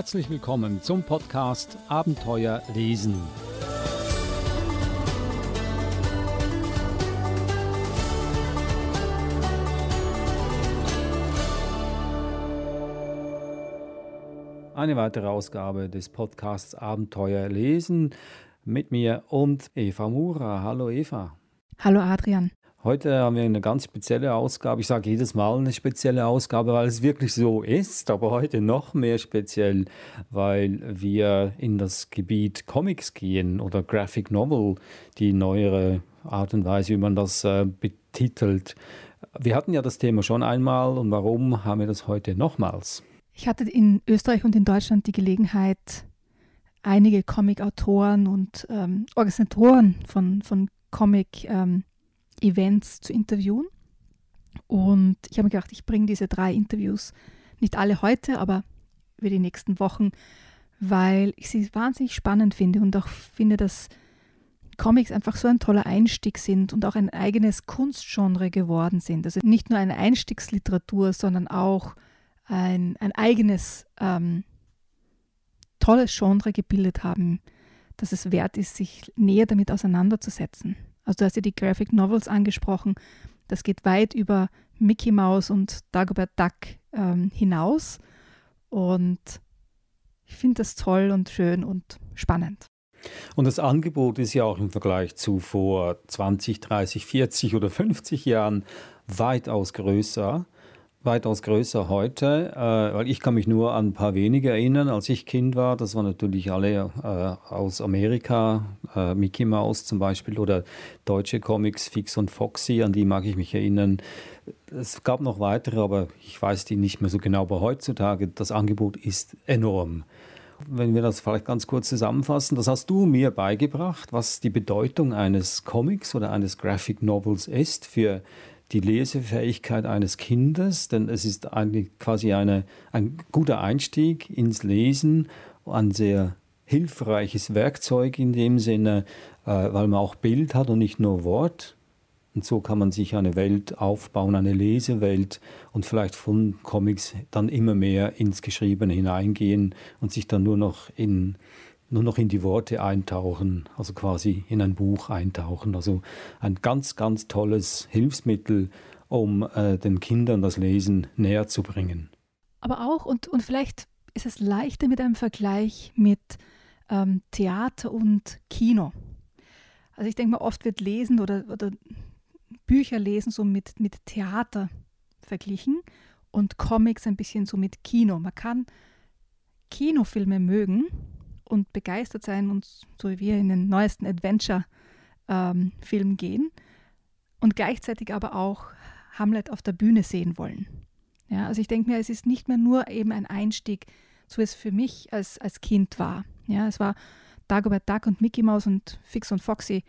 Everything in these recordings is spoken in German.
Herzlich willkommen zum Podcast Abenteuer lesen. Eine weitere Ausgabe des Podcasts Abenteuer lesen mit mir und Eva Mura. Hallo Eva. Hallo Adrian. Heute haben wir eine ganz spezielle Ausgabe. Ich sage jedes Mal eine spezielle Ausgabe, weil es wirklich so ist, aber heute noch mehr speziell, weil wir in das Gebiet Comics gehen oder Graphic Novel, die neuere Art und Weise, wie man das äh, betitelt. Wir hatten ja das Thema schon einmal und warum haben wir das heute nochmals? Ich hatte in Österreich und in Deutschland die Gelegenheit, einige Comic-Autoren und ähm, Organisatoren von, von Comic- ähm, Events zu interviewen. Und ich habe mir gedacht, ich bringe diese drei Interviews, nicht alle heute, aber über die nächsten Wochen, weil ich sie wahnsinnig spannend finde und auch finde, dass Comics einfach so ein toller Einstieg sind und auch ein eigenes Kunstgenre geworden sind. Also nicht nur eine Einstiegsliteratur, sondern auch ein, ein eigenes ähm, tolles Genre gebildet haben, dass es wert ist, sich näher damit auseinanderzusetzen. Also du hast ja die Graphic Novels angesprochen. Das geht weit über Mickey Mouse und Dagobert Duck ähm, hinaus. Und ich finde das toll und schön und spannend. Und das Angebot ist ja auch im Vergleich zu vor 20, 30, 40 oder 50 Jahren weitaus größer weitaus größer heute, äh, weil ich kann mich nur an ein paar wenige erinnern, als ich Kind war. Das waren natürlich alle äh, aus Amerika, äh, Mickey Mouse zum Beispiel oder deutsche Comics, Fix und Foxy, an die mag ich mich erinnern. Es gab noch weitere, aber ich weiß die nicht mehr so genau. Aber heutzutage, das Angebot ist enorm. Wenn wir das vielleicht ganz kurz zusammenfassen, das hast du mir beigebracht, was die Bedeutung eines Comics oder eines Graphic Novels ist für die Lesefähigkeit eines Kindes, denn es ist eigentlich quasi eine, ein guter Einstieg ins Lesen, ein sehr hilfreiches Werkzeug in dem Sinne, äh, weil man auch Bild hat und nicht nur Wort. Und so kann man sich eine Welt aufbauen, eine Lesewelt und vielleicht von Comics dann immer mehr ins Geschriebene hineingehen und sich dann nur noch in nur noch in die Worte eintauchen, also quasi in ein Buch eintauchen. Also ein ganz, ganz tolles Hilfsmittel, um äh, den Kindern das Lesen näher zu bringen. Aber auch, und, und vielleicht ist es leichter mit einem Vergleich mit ähm, Theater und Kino. Also ich denke mal, oft wird Lesen oder, oder Bücher lesen so mit, mit Theater verglichen und Comics ein bisschen so mit Kino. Man kann Kinofilme mögen, und begeistert sein und so wie wir in den neuesten Adventure-Film ähm, gehen und gleichzeitig aber auch Hamlet auf der Bühne sehen wollen. Ja, also ich denke mir, es ist nicht mehr nur eben ein Einstieg, so wie es für mich als, als Kind war. Ja, es war Dagobert Duck und Mickey Mouse und Fix und Foxy.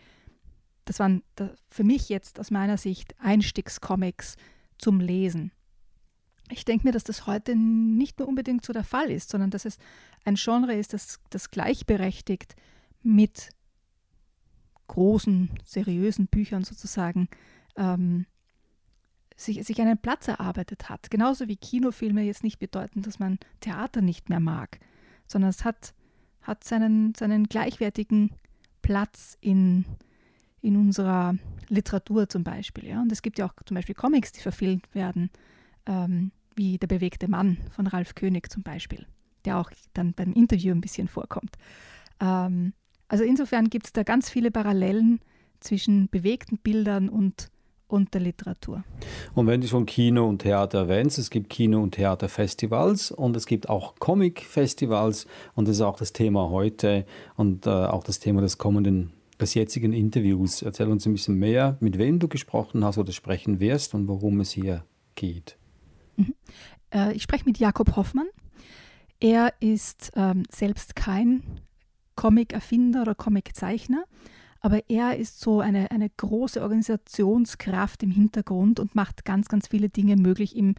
Das waren für mich jetzt aus meiner Sicht Einstiegscomics zum Lesen. Ich denke mir, dass das heute nicht nur unbedingt so der Fall ist, sondern dass es ein Genre ist, das, das gleichberechtigt mit großen, seriösen Büchern sozusagen ähm, sich, sich einen Platz erarbeitet hat. Genauso wie Kinofilme jetzt nicht bedeuten, dass man Theater nicht mehr mag, sondern es hat, hat seinen, seinen gleichwertigen Platz in, in unserer Literatur zum Beispiel. Ja? Und es gibt ja auch zum Beispiel Comics, die verfilmt werden, ähm, wie Der bewegte Mann von Ralf König zum Beispiel der auch dann beim Interview ein bisschen vorkommt. Ähm, also insofern gibt es da ganz viele Parallelen zwischen bewegten Bildern und, und der Literatur. Und wenn du schon Kino und Theater erwähnst, es gibt Kino- und Theaterfestivals und es gibt auch Comic-Festivals und das ist auch das Thema heute und äh, auch das Thema des kommenden des jetzigen Interviews. Erzähl uns ein bisschen mehr, mit wem du gesprochen hast oder sprechen wirst und worum es hier geht. Mhm. Äh, ich spreche mit Jakob Hoffmann. Er ist ähm, selbst kein Comic-Erfinder oder Comic-Zeichner, aber er ist so eine, eine große Organisationskraft im Hintergrund und macht ganz, ganz viele Dinge möglich im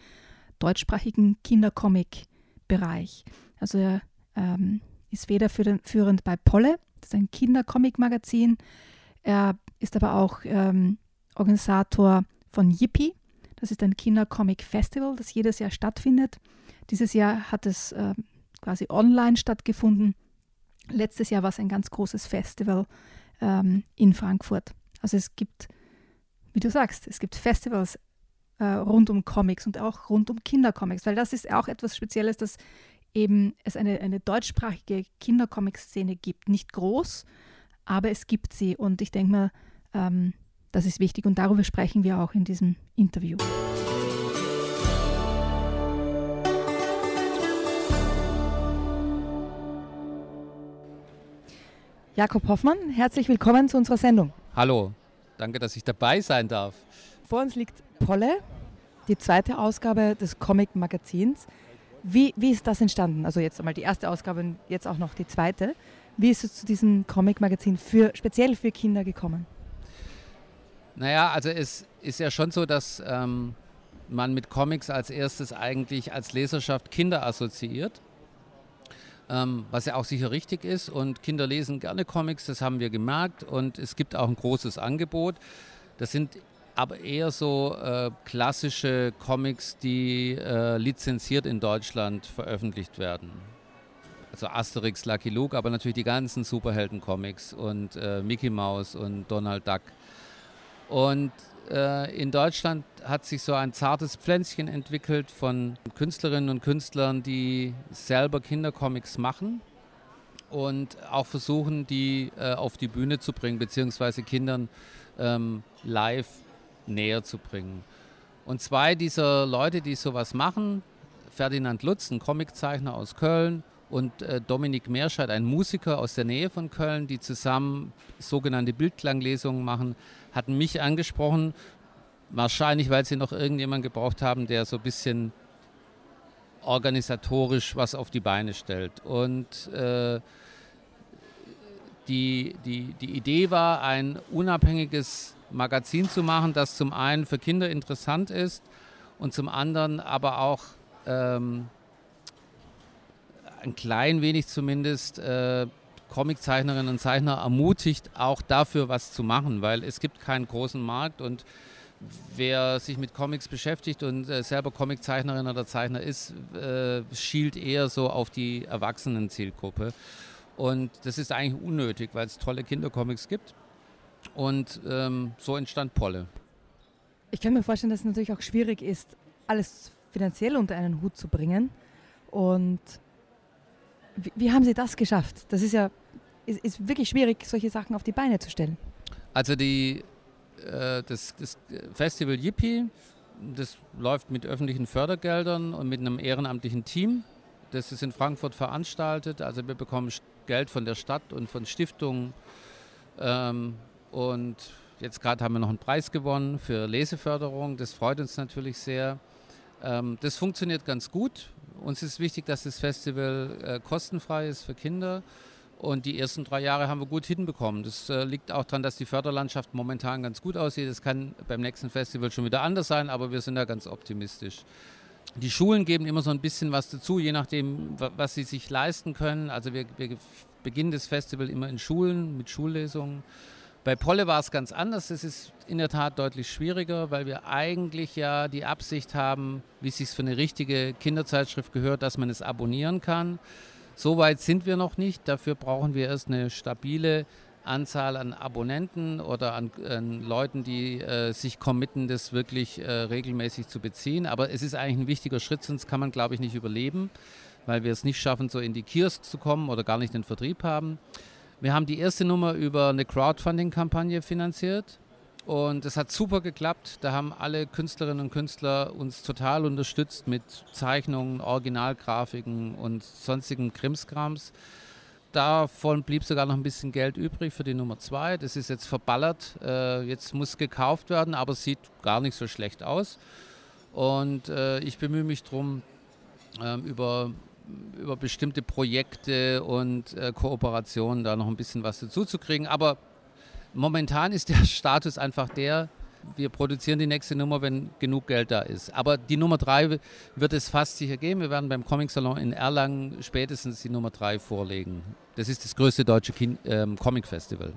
deutschsprachigen Kindercomic-Bereich. Also er ähm, ist federführend bei Polle, das ist ein Kindercomic-Magazin. Er ist aber auch ähm, Organisator von Yippie, das ist ein Kindercomic-Festival, das jedes Jahr stattfindet. Dieses Jahr hat es äh, quasi online stattgefunden. Letztes Jahr war es ein ganz großes Festival ähm, in Frankfurt. Also es gibt, wie du sagst, es gibt Festivals äh, rund um Comics und auch rund um Kindercomics, weil das ist auch etwas Spezielles, dass eben es eine, eine deutschsprachige Kindercomic-Szene gibt. Nicht groß, aber es gibt sie und ich denke mal, ähm, das ist wichtig und darüber sprechen wir auch in diesem Interview. Jakob Hoffmann, herzlich willkommen zu unserer Sendung. Hallo, danke, dass ich dabei sein darf. Vor uns liegt Polle, die zweite Ausgabe des Comic-Magazins. Wie, wie ist das entstanden? Also jetzt einmal die erste Ausgabe und jetzt auch noch die zweite. Wie ist es zu diesem Comic-Magazin für, speziell für Kinder gekommen? Naja, also es ist ja schon so, dass ähm, man mit Comics als erstes eigentlich als Leserschaft Kinder assoziiert ähm, was ja auch sicher richtig ist. Und Kinder lesen gerne Comics, das haben wir gemerkt. Und es gibt auch ein großes Angebot. Das sind aber eher so äh, klassische Comics, die äh, lizenziert in Deutschland veröffentlicht werden. Also Asterix, Lucky Luke, aber natürlich die ganzen Superhelden-Comics und äh, Mickey Mouse und Donald Duck. Und äh, in Deutschland hat sich so ein zartes Pflänzchen entwickelt von Künstlerinnen und Künstlern, die selber Kindercomics machen und auch versuchen, die äh, auf die Bühne zu bringen, beziehungsweise Kindern ähm, live näher zu bringen. Und zwei dieser Leute, die sowas machen, Ferdinand Lutz, ein Comiczeichner aus Köln, und äh, Dominik Meerscheid, ein Musiker aus der Nähe von Köln, die zusammen sogenannte Bildklanglesungen machen, hatten mich angesprochen, wahrscheinlich weil sie noch irgendjemanden gebraucht haben, der so ein bisschen organisatorisch was auf die Beine stellt. Und äh, die, die, die Idee war, ein unabhängiges Magazin zu machen, das zum einen für Kinder interessant ist und zum anderen aber auch ähm, ein klein wenig zumindest äh, Comiczeichnerinnen und Zeichner ermutigt, auch dafür was zu machen, weil es gibt keinen großen Markt und wer sich mit Comics beschäftigt und äh, selber Comiczeichnerin oder Zeichner ist, äh, schielt eher so auf die Erwachsenen-Zielgruppe. Und das ist eigentlich unnötig, weil es tolle Kindercomics gibt. Und ähm, so entstand Polle. Ich kann mir vorstellen, dass es natürlich auch schwierig ist, alles finanziell unter einen Hut zu bringen. Und wie, wie, haben Sie das geschafft? Das ist ja ist, ist, wirklich schwierig, solche Sachen auf die Beine zu stellen. Also die, äh, das, das, Festival Yippie, das läuft mit öffentlichen Fördergeldern und mit einem ehrenamtlichen Team. Das ist in Frankfurt veranstaltet. Also wir bekommen Geld von der Stadt und von Stiftungen. Ähm, und jetzt gerade haben wir noch einen Preis gewonnen für Leseförderung. Das freut uns natürlich sehr. Ähm, das funktioniert ganz gut. Uns ist wichtig, dass das Festival äh, kostenfrei ist für Kinder. Und die ersten drei Jahre haben wir gut hinbekommen. Das äh, liegt auch daran, dass die Förderlandschaft momentan ganz gut aussieht. Das kann beim nächsten Festival schon wieder anders sein, aber wir sind da ganz optimistisch. Die Schulen geben immer so ein bisschen was dazu, je nachdem, was sie sich leisten können. Also wir, wir beginnen das Festival immer in Schulen mit Schullesungen. Bei Polle war es ganz anders. Es ist in der Tat deutlich schwieriger, weil wir eigentlich ja die Absicht haben, wie es sich für eine richtige Kinderzeitschrift gehört, dass man es abonnieren kann. So weit sind wir noch nicht. Dafür brauchen wir erst eine stabile Anzahl an Abonnenten oder an, an Leuten, die äh, sich committen, das wirklich äh, regelmäßig zu beziehen. Aber es ist eigentlich ein wichtiger Schritt, sonst kann man, glaube ich, nicht überleben, weil wir es nicht schaffen, so in die Kiosk zu kommen oder gar nicht den Vertrieb haben. Wir haben die erste Nummer über eine Crowdfunding-Kampagne finanziert und es hat super geklappt. Da haben alle Künstlerinnen und Künstler uns total unterstützt mit Zeichnungen, Originalgrafiken und sonstigen Krimskrams. Davon blieb sogar noch ein bisschen Geld übrig für die Nummer zwei. Das ist jetzt verballert. Äh, jetzt muss gekauft werden, aber sieht gar nicht so schlecht aus. Und äh, ich bemühe mich darum, ähm, über über bestimmte Projekte und äh, Kooperationen da noch ein bisschen was dazu zu kriegen. Aber momentan ist der Status einfach der, wir produzieren die nächste Nummer, wenn genug Geld da ist. Aber die Nummer drei wird es fast sicher geben. Wir werden beim Comic Salon in Erlangen spätestens die Nummer drei vorlegen. Das ist das größte deutsche Kin ähm, Comic Festival.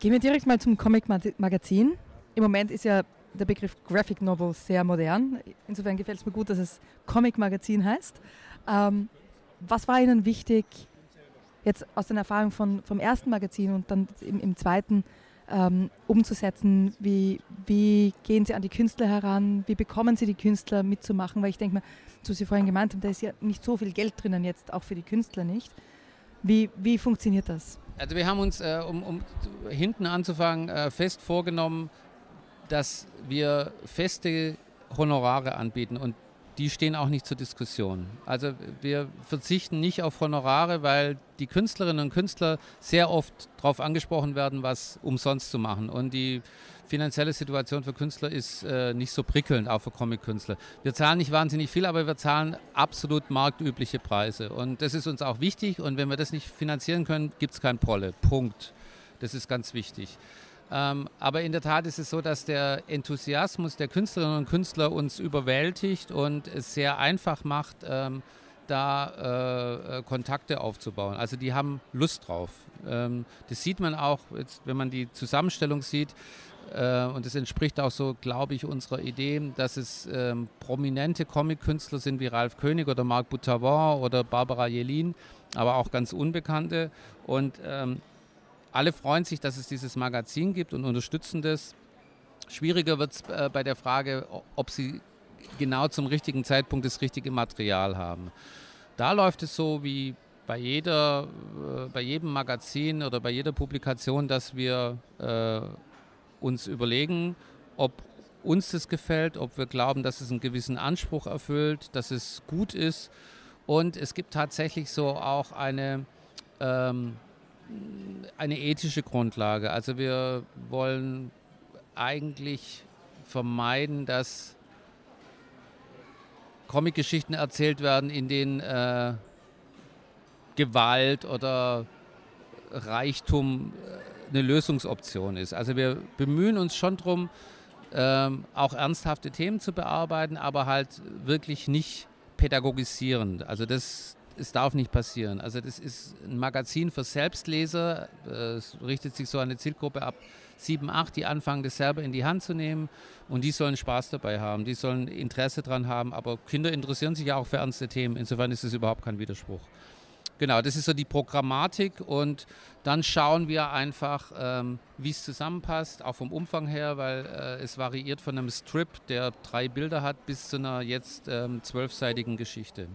Gehen wir direkt mal zum Comic Magazin. Im Moment ist ja der Begriff Graphic Novel sehr modern. Insofern gefällt es mir gut, dass es Comic Magazin heißt. Ähm, was war Ihnen wichtig, jetzt aus den Erfahrungen von, vom ersten Magazin und dann im, im zweiten ähm, umzusetzen? Wie, wie gehen Sie an die Künstler heran? Wie bekommen Sie die Künstler mitzumachen? Weil ich denke mal, so Sie vorhin gemeint haben, da ist ja nicht so viel Geld drinnen jetzt, auch für die Künstler nicht. Wie, wie funktioniert das? Also wir haben uns, äh, um, um, hinten anzufangen, äh, fest vorgenommen, dass wir feste Honorare anbieten und die stehen auch nicht zur Diskussion. Also wir verzichten nicht auf Honorare, weil die Künstlerinnen und Künstler sehr oft darauf angesprochen werden, was umsonst zu machen. Und die finanzielle Situation für Künstler ist äh, nicht so prickelnd, auch für Comic-Künstler. Wir zahlen nicht wahnsinnig viel, aber wir zahlen absolut marktübliche Preise. Und das ist uns auch wichtig. Und wenn wir das nicht finanzieren können, gibt es kein Prolle. Punkt. Das ist ganz wichtig. Ähm, aber in der Tat ist es so, dass der Enthusiasmus der Künstlerinnen und Künstler uns überwältigt und es sehr einfach macht, ähm, da äh, äh, Kontakte aufzubauen. Also die haben Lust drauf. Ähm, das sieht man auch, jetzt, wenn man die Zusammenstellung sieht. Äh, und das entspricht auch so, glaube ich, unserer Idee, dass es ähm, prominente Comic-Künstler sind wie Ralf König oder Marc Boutavant oder Barbara Jelin, aber auch ganz unbekannte. Und ähm, alle freuen sich, dass es dieses Magazin gibt und unterstützen das. Schwieriger wird es äh, bei der Frage, ob sie genau zum richtigen Zeitpunkt das richtige Material haben. Da läuft es so wie bei, jeder, äh, bei jedem Magazin oder bei jeder Publikation, dass wir äh, uns überlegen, ob uns das gefällt, ob wir glauben, dass es einen gewissen Anspruch erfüllt, dass es gut ist. Und es gibt tatsächlich so auch eine ähm, eine ethische Grundlage. Also wir wollen eigentlich vermeiden, dass Comicgeschichten erzählt werden, in denen äh, Gewalt oder Reichtum äh, eine Lösungsoption ist. Also wir bemühen uns schon darum, ähm, auch ernsthafte Themen zu bearbeiten, aber halt wirklich nicht pädagogisierend. Also das, es darf nicht passieren. Also das ist ein Magazin für Selbstleser. Es richtet sich so an eine Zielgruppe ab 7, 8, die anfangen, das selber in die Hand zu nehmen. Und die sollen Spaß dabei haben, die sollen Interesse dran haben. Aber Kinder interessieren sich ja auch für ernste Themen. Insofern ist es überhaupt kein Widerspruch. Genau, das ist so die Programmatik und dann schauen wir einfach, ähm, wie es zusammenpasst, auch vom Umfang her, weil äh, es variiert von einem Strip, der drei Bilder hat, bis zu einer jetzt ähm, zwölfseitigen Geschichte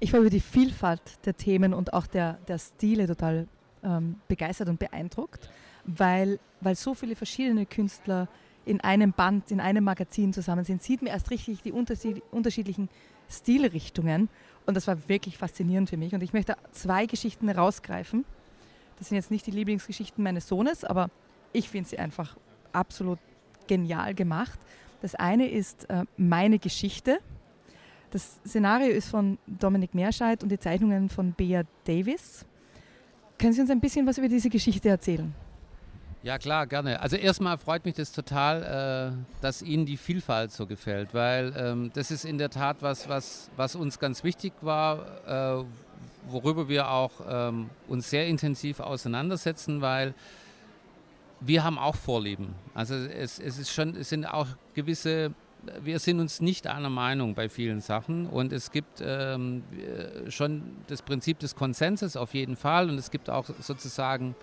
ich war über die Vielfalt der Themen und auch der, der Stile total ähm, begeistert und beeindruckt, weil, weil so viele verschiedene Künstler in einem Band, in einem Magazin zusammen sind, sieht man erst richtig die unterschiedlichen Stilrichtungen. Und das war wirklich faszinierend für mich. Und ich möchte zwei Geschichten rausgreifen. Das sind jetzt nicht die Lieblingsgeschichten meines Sohnes, aber ich finde sie einfach absolut genial gemacht. Das eine ist äh, meine Geschichte das Szenario ist von Dominik Meerscheid und die Zeichnungen von Bea Davis. Können Sie uns ein bisschen was über diese Geschichte erzählen? Ja, klar, gerne. Also erstmal freut mich das total, äh, dass Ihnen die Vielfalt so gefällt, weil ähm, das ist in der Tat was, was, was uns ganz wichtig war, äh, worüber wir auch ähm, uns sehr intensiv auseinandersetzen, weil wir haben auch Vorlieben. Also es, es, ist schon, es sind auch gewisse wir sind uns nicht einer Meinung bei vielen Sachen und es gibt ähm, schon das Prinzip des Konsenses auf jeden Fall und es gibt auch sozusagen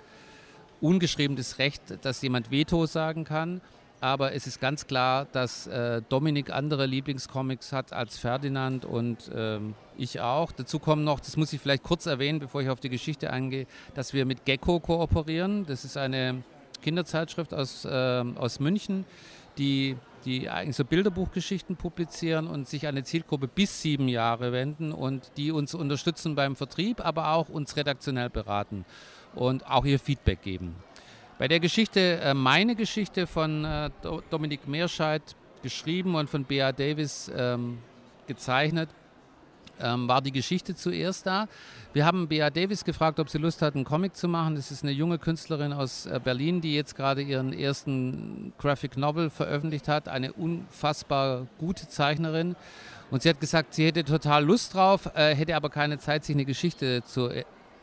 ungeschriebenes Recht, dass jemand Veto sagen kann. Aber es ist ganz klar, dass äh, Dominik andere Lieblingscomics hat als Ferdinand und ähm, ich auch. Dazu kommen noch, das muss ich vielleicht kurz erwähnen, bevor ich auf die Geschichte eingehe, dass wir mit Gecko kooperieren. Das ist eine Kinderzeitschrift aus, äh, aus München, die die eigentlich so Bilderbuchgeschichten publizieren und sich an eine Zielgruppe bis sieben Jahre wenden und die uns unterstützen beim Vertrieb, aber auch uns redaktionell beraten und auch ihr Feedback geben. Bei der Geschichte, äh, meine Geschichte von äh, Dominik Meerscheid geschrieben und von Bea Davis ähm, gezeichnet, ähm, war die Geschichte zuerst da. Wir haben Bea Davis gefragt, ob sie Lust hat, einen Comic zu machen. Das ist eine junge Künstlerin aus äh, Berlin, die jetzt gerade ihren ersten Graphic Novel veröffentlicht hat. Eine unfassbar gute Zeichnerin. Und sie hat gesagt, sie hätte total Lust drauf, äh, hätte aber keine Zeit, sich eine Geschichte zu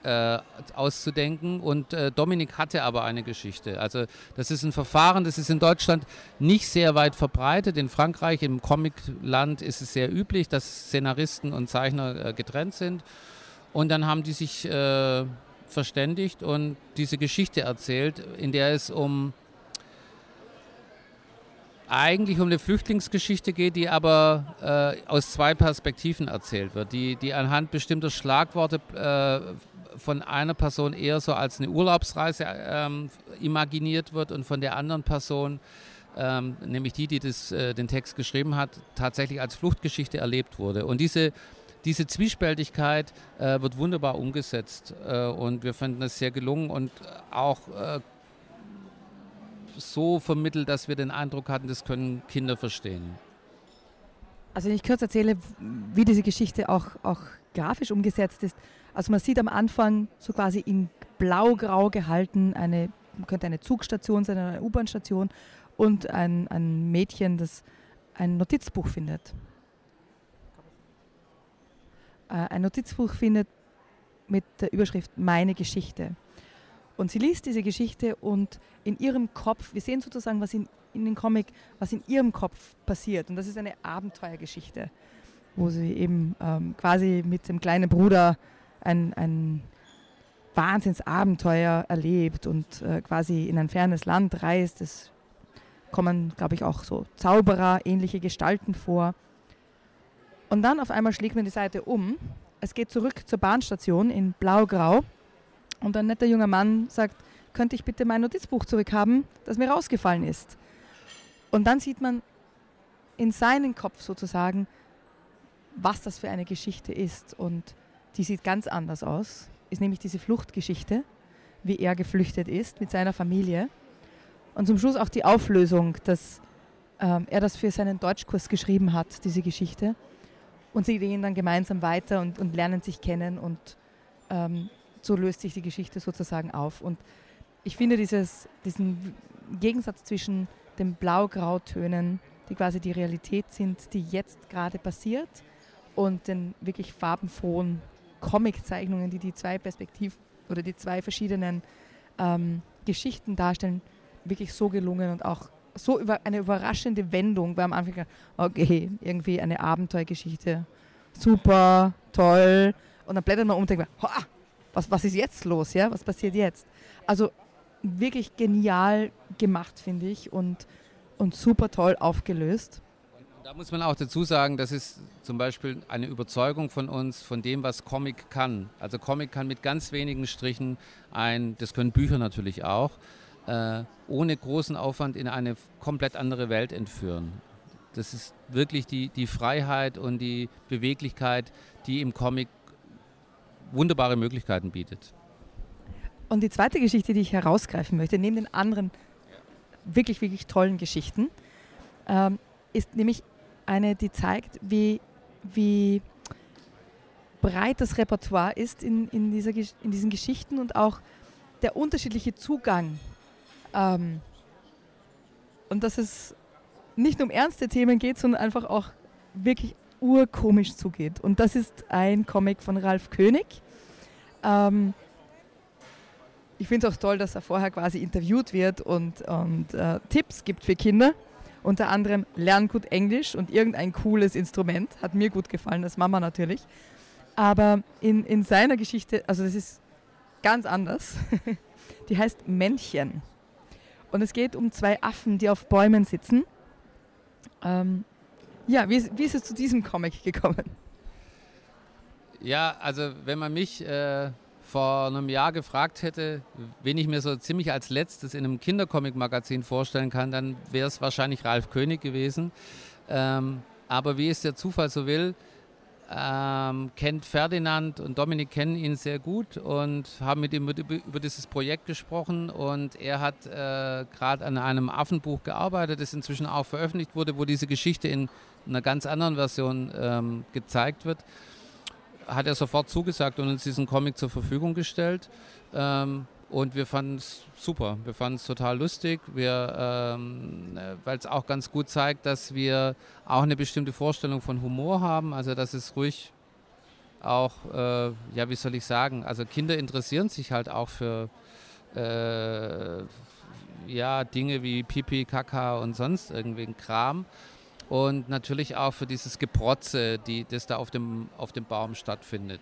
äh, auszudenken. Und äh, Dominik hatte aber eine Geschichte. Also das ist ein Verfahren, das ist in Deutschland nicht sehr weit verbreitet. In Frankreich, im Comicland ist es sehr üblich, dass Szenaristen und Zeichner äh, getrennt sind. Und dann haben die sich äh, verständigt und diese Geschichte erzählt, in der es um eigentlich um eine Flüchtlingsgeschichte geht, die aber äh, aus zwei Perspektiven erzählt wird, die, die anhand bestimmter Schlagworte äh, von einer Person eher so als eine Urlaubsreise ähm, imaginiert wird und von der anderen Person, ähm, nämlich die, die das, äh, den Text geschrieben hat, tatsächlich als Fluchtgeschichte erlebt wurde. Und diese, diese Zwiespältigkeit äh, wird wunderbar umgesetzt äh, und wir finden es sehr gelungen und auch äh, so vermittelt, dass wir den Eindruck hatten, das können Kinder verstehen. Also wenn ich kurz erzähle, wie diese Geschichte auch, auch grafisch umgesetzt ist. Also man sieht am Anfang so quasi in blau-grau gehalten eine, könnte eine Zugstation sein, eine U-Bahn-Station und ein, ein Mädchen, das ein Notizbuch findet. Äh, ein Notizbuch findet mit der Überschrift Meine Geschichte. Und sie liest diese Geschichte und in ihrem Kopf, wir sehen sozusagen, was in, in dem Comic, was in ihrem Kopf passiert. Und das ist eine Abenteuergeschichte, wo sie eben ähm, quasi mit dem kleinen Bruder ein, ein Wahnsinnsabenteuer erlebt und äh, quasi in ein fernes Land reist. Es kommen, glaube ich, auch so Zauberer, ähnliche Gestalten vor. Und dann auf einmal schlägt man die Seite um. Es geht zurück zur Bahnstation in Blau-Grau und ein netter junger Mann sagt, könnte ich bitte mein Notizbuch zurückhaben, das mir rausgefallen ist. Und dann sieht man in seinen Kopf sozusagen, was das für eine Geschichte ist. Und die sieht ganz anders aus. Ist nämlich diese Fluchtgeschichte, wie er geflüchtet ist mit seiner Familie. Und zum Schluss auch die Auflösung, dass ähm, er das für seinen Deutschkurs geschrieben hat, diese Geschichte. Und sie gehen dann gemeinsam weiter und, und lernen sich kennen und ähm, so löst sich die Geschichte sozusagen auf. Und ich finde dieses, diesen Gegensatz zwischen den Blau-Grau-Tönen, die quasi die Realität sind, die jetzt gerade passiert, und den wirklich farbenfrohen Comic-Zeichnungen, die die zwei Perspektiven oder die zwei verschiedenen ähm, Geschichten darstellen, wirklich so gelungen und auch so über eine überraschende Wendung, weil am Anfang, okay, irgendwie eine Abenteuergeschichte, super, toll, und dann blättert man um und denkt, was, was ist jetzt los, ja? Was passiert jetzt? Also wirklich genial gemacht, finde ich, und, und super toll aufgelöst. Da muss man auch dazu sagen, das ist zum Beispiel eine Überzeugung von uns, von dem, was Comic kann. Also Comic kann mit ganz wenigen Strichen ein, das können Bücher natürlich auch, äh, ohne großen Aufwand in eine komplett andere Welt entführen. Das ist wirklich die, die Freiheit und die Beweglichkeit, die im Comic wunderbare Möglichkeiten bietet. Und die zweite Geschichte, die ich herausgreifen möchte, neben den anderen wirklich, wirklich tollen Geschichten, ähm, ist nämlich eine, die zeigt, wie, wie breit das Repertoire ist in, in, dieser, in diesen Geschichten und auch der unterschiedliche Zugang. Ähm, und dass es nicht um ernste Themen geht, sondern einfach auch wirklich urkomisch zugeht. Und das ist ein Comic von Ralf König. Ähm, ich finde es auch toll, dass er vorher quasi interviewt wird und, und äh, Tipps gibt für Kinder. Unter anderem lernen gut Englisch und irgendein cooles Instrument. Hat mir gut gefallen, als Mama natürlich. Aber in, in seiner Geschichte, also das ist ganz anders. die heißt Männchen. Und es geht um zwei Affen, die auf Bäumen sitzen. Ähm, ja, wie, wie ist es zu diesem Comic gekommen? Ja, also wenn man mich äh, vor einem Jahr gefragt hätte, wen ich mir so ziemlich als letztes in einem Kindercomic-Magazin vorstellen kann, dann wäre es wahrscheinlich Ralf König gewesen. Ähm, aber wie es der Zufall so will, ähm, kennt Ferdinand und Dominik kennen ihn sehr gut und haben mit ihm über, dieses Projekt gesprochen und er hat äh, gerade an einem Affenbuch gearbeitet, das inzwischen auch veröffentlicht wurde, wo diese Geschichte in einer ganz anderen Version ähm, gezeigt wird. Hat er sofort zugesagt und uns diesen Comic zur Verfügung gestellt. Ähm, und wir fanden es super. Wir fanden es total lustig, ähm, weil es auch ganz gut zeigt, dass wir auch eine bestimmte Vorstellung von Humor haben. Also, dass es ruhig auch, äh, ja, wie soll ich sagen, also Kinder interessieren sich halt auch für äh, ja, Dinge wie Pipi, Kaka und sonst irgendwie Kram. Und natürlich auch für dieses Geprotze, die, das da auf dem, auf dem Baum stattfindet.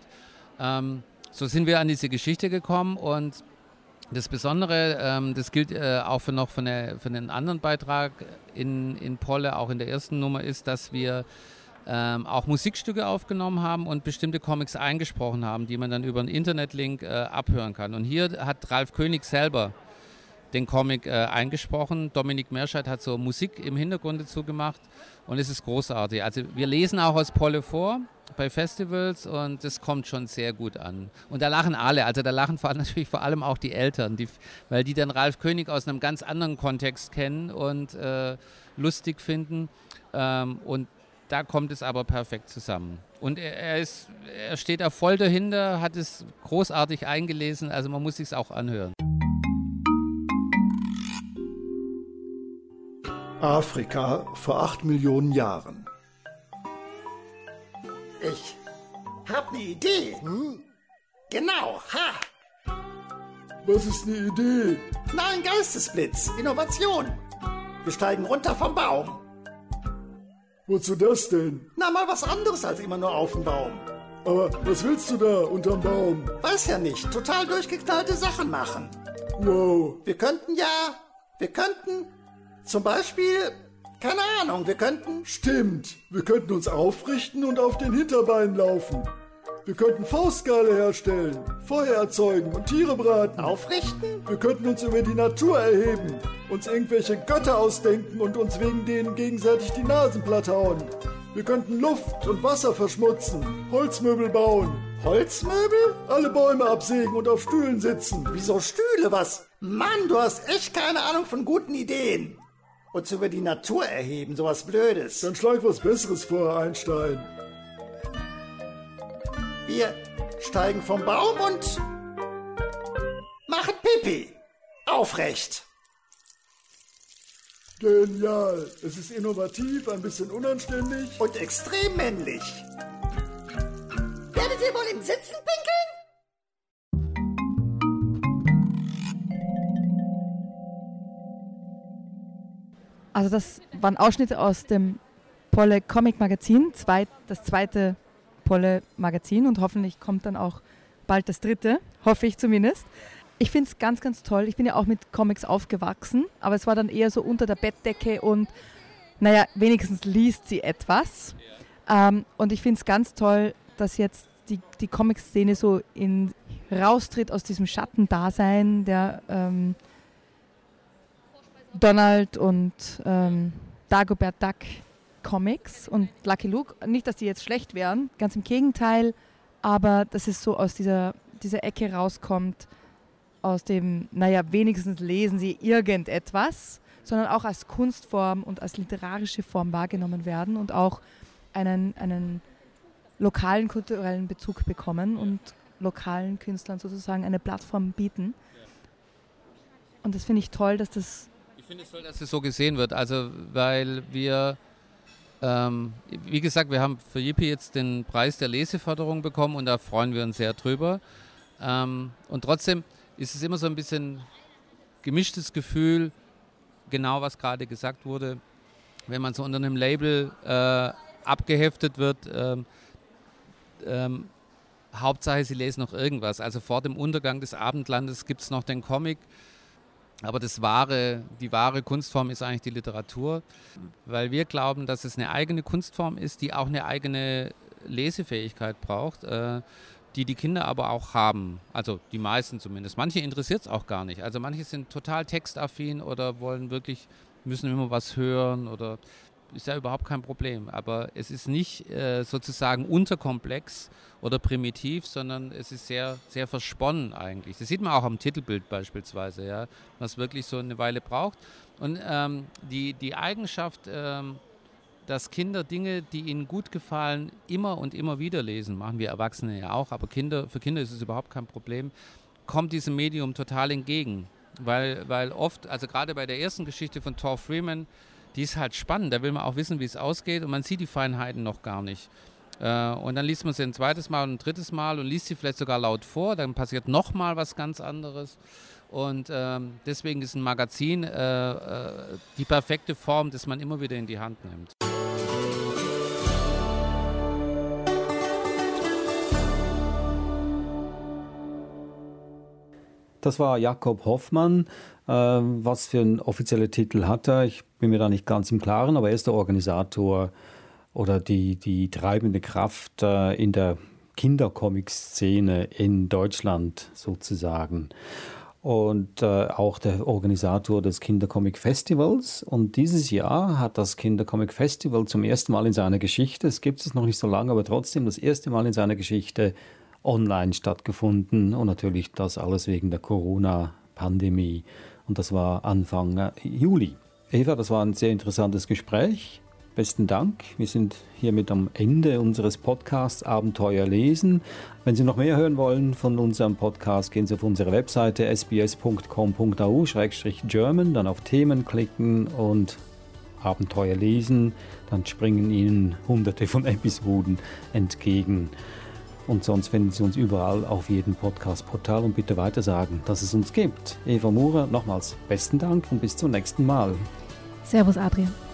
Ähm, so sind wir an diese Geschichte gekommen und das Besondere, ähm, das gilt äh, auch für noch für, eine, für einen anderen Beitrag in, in Polle, auch in der ersten Nummer, ist, dass wir ähm, auch Musikstücke aufgenommen haben und bestimmte Comics eingesprochen haben, die man dann über einen Internetlink äh, abhören kann. Und hier hat Ralf König selber den Comic äh, eingesprochen. Dominik Merscheid hat so Musik im Hintergrund dazu gemacht und es ist großartig. Also wir lesen auch aus Polle vor bei Festivals und das kommt schon sehr gut an. Und da lachen alle, also da lachen vor, natürlich vor allem auch die Eltern, die, weil die dann Ralf König aus einem ganz anderen Kontext kennen und äh, lustig finden. Ähm, und da kommt es aber perfekt zusammen. Und er, er, ist, er steht da voll dahinter, hat es großartig eingelesen, also man muss sich auch anhören. Afrika vor acht Millionen Jahren. Ich hab ne Idee. Hm? Genau, ha! Was ist eine Idee? Na, ein Geistesblitz. Innovation. Wir steigen runter vom Baum. Wozu das denn? Na, mal was anderes als immer nur auf dem Baum. Aber was willst du da unterm Baum? Weiß ja nicht. Total durchgeknallte Sachen machen. Wow. Wir könnten ja. Wir könnten zum Beispiel, keine Ahnung, wir könnten. Stimmt, wir könnten uns aufrichten und auf den Hinterbeinen laufen. Wir könnten Faustgale herstellen, Feuer erzeugen und Tiere braten. Aufrichten? Wir könnten uns über die Natur erheben, uns irgendwelche Götter ausdenken und uns wegen denen gegenseitig die Nasen platt hauen. Wir könnten Luft und Wasser verschmutzen, Holzmöbel bauen. Holzmöbel? Alle Bäume absägen und auf Stühlen sitzen. Wieso Stühle? Was? Mann, du hast echt keine Ahnung von guten Ideen uns über die Natur erheben, sowas Blödes. Dann schlag was Besseres vor, Einstein. Wir steigen vom Baum und machen Pipi. Aufrecht. Genial. Es ist innovativ, ein bisschen unanständig. Und extrem männlich. Werdet ihr wohl im Sitzen pinkeln? Also das waren Ausschnitte aus dem Polle Comic Magazin, zweit, das zweite Polle Magazin und hoffentlich kommt dann auch bald das dritte, hoffe ich zumindest. Ich finde es ganz, ganz toll. Ich bin ja auch mit Comics aufgewachsen, aber es war dann eher so unter der Bettdecke und naja, wenigstens liest sie etwas. Ähm, und ich finde es ganz toll, dass jetzt die, die Comic-Szene so in, raustritt aus diesem Schattendasein der ähm, Donald und ähm, Dagobert Duck Comics und Lucky Luke. Nicht, dass die jetzt schlecht wären, ganz im Gegenteil, aber dass es so aus dieser, dieser Ecke rauskommt, aus dem, naja, wenigstens lesen sie irgendetwas, sondern auch als Kunstform und als literarische Form wahrgenommen werden und auch einen, einen lokalen kulturellen Bezug bekommen und lokalen Künstlern sozusagen eine Plattform bieten. Und das finde ich toll, dass das finde es toll, dass es so gesehen wird. Also, weil wir, ähm, wie gesagt, wir haben für Yippie jetzt den Preis der Leseförderung bekommen und da freuen wir uns sehr drüber. Ähm, und trotzdem ist es immer so ein bisschen gemischtes Gefühl, genau was gerade gesagt wurde, wenn man so unter einem Label äh, abgeheftet wird. Ähm, ähm, Hauptsache, sie lesen noch irgendwas. Also vor dem Untergang des Abendlandes gibt es noch den Comic aber das wahre, die wahre Kunstform ist eigentlich die Literatur, weil wir glauben, dass es eine eigene Kunstform ist, die auch eine eigene Lesefähigkeit braucht, äh, die die Kinder aber auch haben. Also die meisten zumindest. Manche interessiert es auch gar nicht. Also manche sind total textaffin oder wollen wirklich, müssen immer was hören oder ist ja überhaupt kein Problem. Aber es ist nicht äh, sozusagen unterkomplex oder primitiv, sondern es ist sehr, sehr versponnen eigentlich. Das sieht man auch am Titelbild beispielsweise, ja, was wirklich so eine Weile braucht. Und ähm, die, die Eigenschaft, ähm, dass Kinder Dinge, die ihnen gut gefallen, immer und immer wieder lesen, machen wir Erwachsene ja auch, aber Kinder, für Kinder ist es überhaupt kein Problem, kommt diesem Medium total entgegen. Weil, weil oft, also gerade bei der ersten Geschichte von Thor Freeman, die ist halt spannend. Da will man auch wissen, wie es ausgeht und man sieht die Feinheiten noch gar nicht. Äh, und dann liest man sie ein zweites Mal und ein drittes Mal und liest sie vielleicht sogar laut vor. Dann passiert nochmal was ganz anderes. Und ähm, deswegen ist ein Magazin äh, äh, die perfekte Form, dass man immer wieder in die Hand nimmt. Das war Jakob Hoffmann. Ähm, was für einen offiziellen Titel hat er? Ich bin mir da nicht ganz im Klaren, aber er ist der Organisator oder die, die treibende Kraft äh, in der Kindercomic-Szene in Deutschland sozusagen. Und äh, auch der Organisator des Kindercomic Festivals. Und dieses Jahr hat das Kindercomic Festival zum ersten Mal in seiner Geschichte, es gibt es noch nicht so lange, aber trotzdem das erste Mal in seiner Geschichte online stattgefunden und natürlich das alles wegen der Corona-Pandemie. Und das war Anfang äh, Juli. Eva, das war ein sehr interessantes Gespräch. Besten Dank. Wir sind hiermit am Ende unseres Podcasts Abenteuer lesen. Wenn Sie noch mehr hören wollen von unserem Podcast, gehen Sie auf unsere Webseite sbs.com.au-german, dann auf Themen klicken und Abenteuer lesen. Dann springen Ihnen hunderte von Episoden entgegen. Und sonst finden Sie uns überall auf jedem Podcast-Portal und bitte weitersagen, dass es uns gibt. Eva Murer, nochmals besten Dank und bis zum nächsten Mal. Servus, Adrian.